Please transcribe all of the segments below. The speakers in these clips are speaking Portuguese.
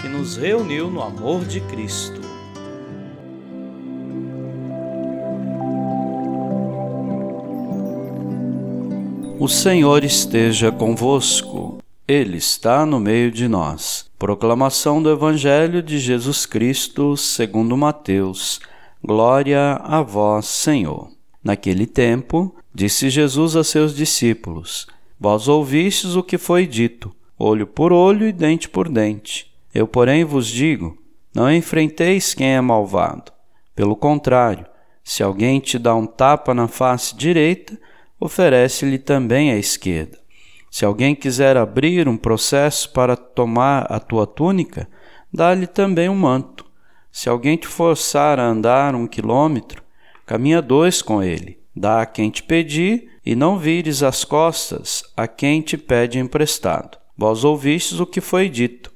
que nos reuniu no amor de Cristo. O Senhor esteja convosco, Ele está no meio de nós. Proclamação do Evangelho de Jesus Cristo, segundo Mateus. Glória a vós, Senhor. Naquele tempo, disse Jesus a seus discípulos: Vós ouvistes o que foi dito, olho por olho e dente por dente. Eu, porém, vos digo: não enfrenteis quem é malvado. Pelo contrário, se alguém te dá um tapa na face direita, oferece-lhe também a esquerda. Se alguém quiser abrir um processo para tomar a tua túnica, dá-lhe também um manto. Se alguém te forçar a andar um quilômetro, caminha dois com ele. Dá a quem te pedir, e não vires as costas a quem te pede emprestado. Vós ouvistes o que foi dito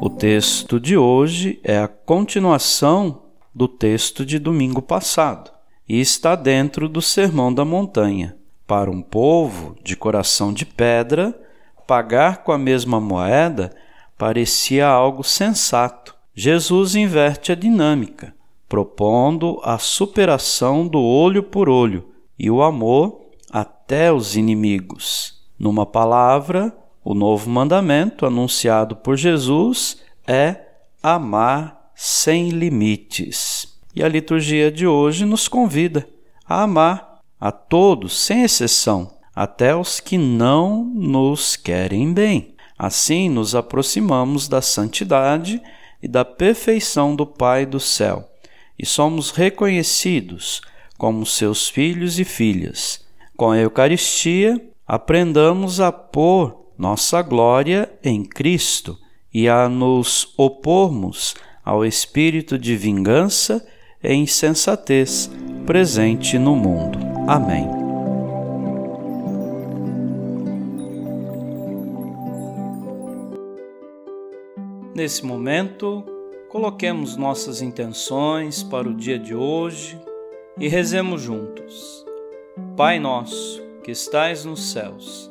o texto de hoje é a continuação do texto de domingo passado e está dentro do Sermão da Montanha. Para um povo de coração de pedra, pagar com a mesma moeda parecia algo sensato. Jesus inverte a dinâmica, propondo a superação do olho por olho e o amor até os inimigos. Numa palavra, o novo mandamento anunciado por Jesus é amar sem limites. E a liturgia de hoje nos convida a amar a todos, sem exceção, até os que não nos querem bem. Assim nos aproximamos da santidade e da perfeição do Pai do céu e somos reconhecidos como seus filhos e filhas. Com a Eucaristia, aprendamos a pôr nossa glória em Cristo e a nos opormos ao espírito de vingança e insensatez presente no mundo. Amém. Nesse momento, coloquemos nossas intenções para o dia de hoje e rezemos juntos. Pai nosso, que estais nos céus,